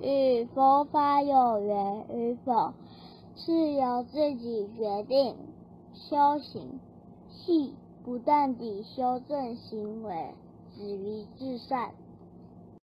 与佛法有缘与否，是由自己决定。修行系不断地修正行为，止于至善。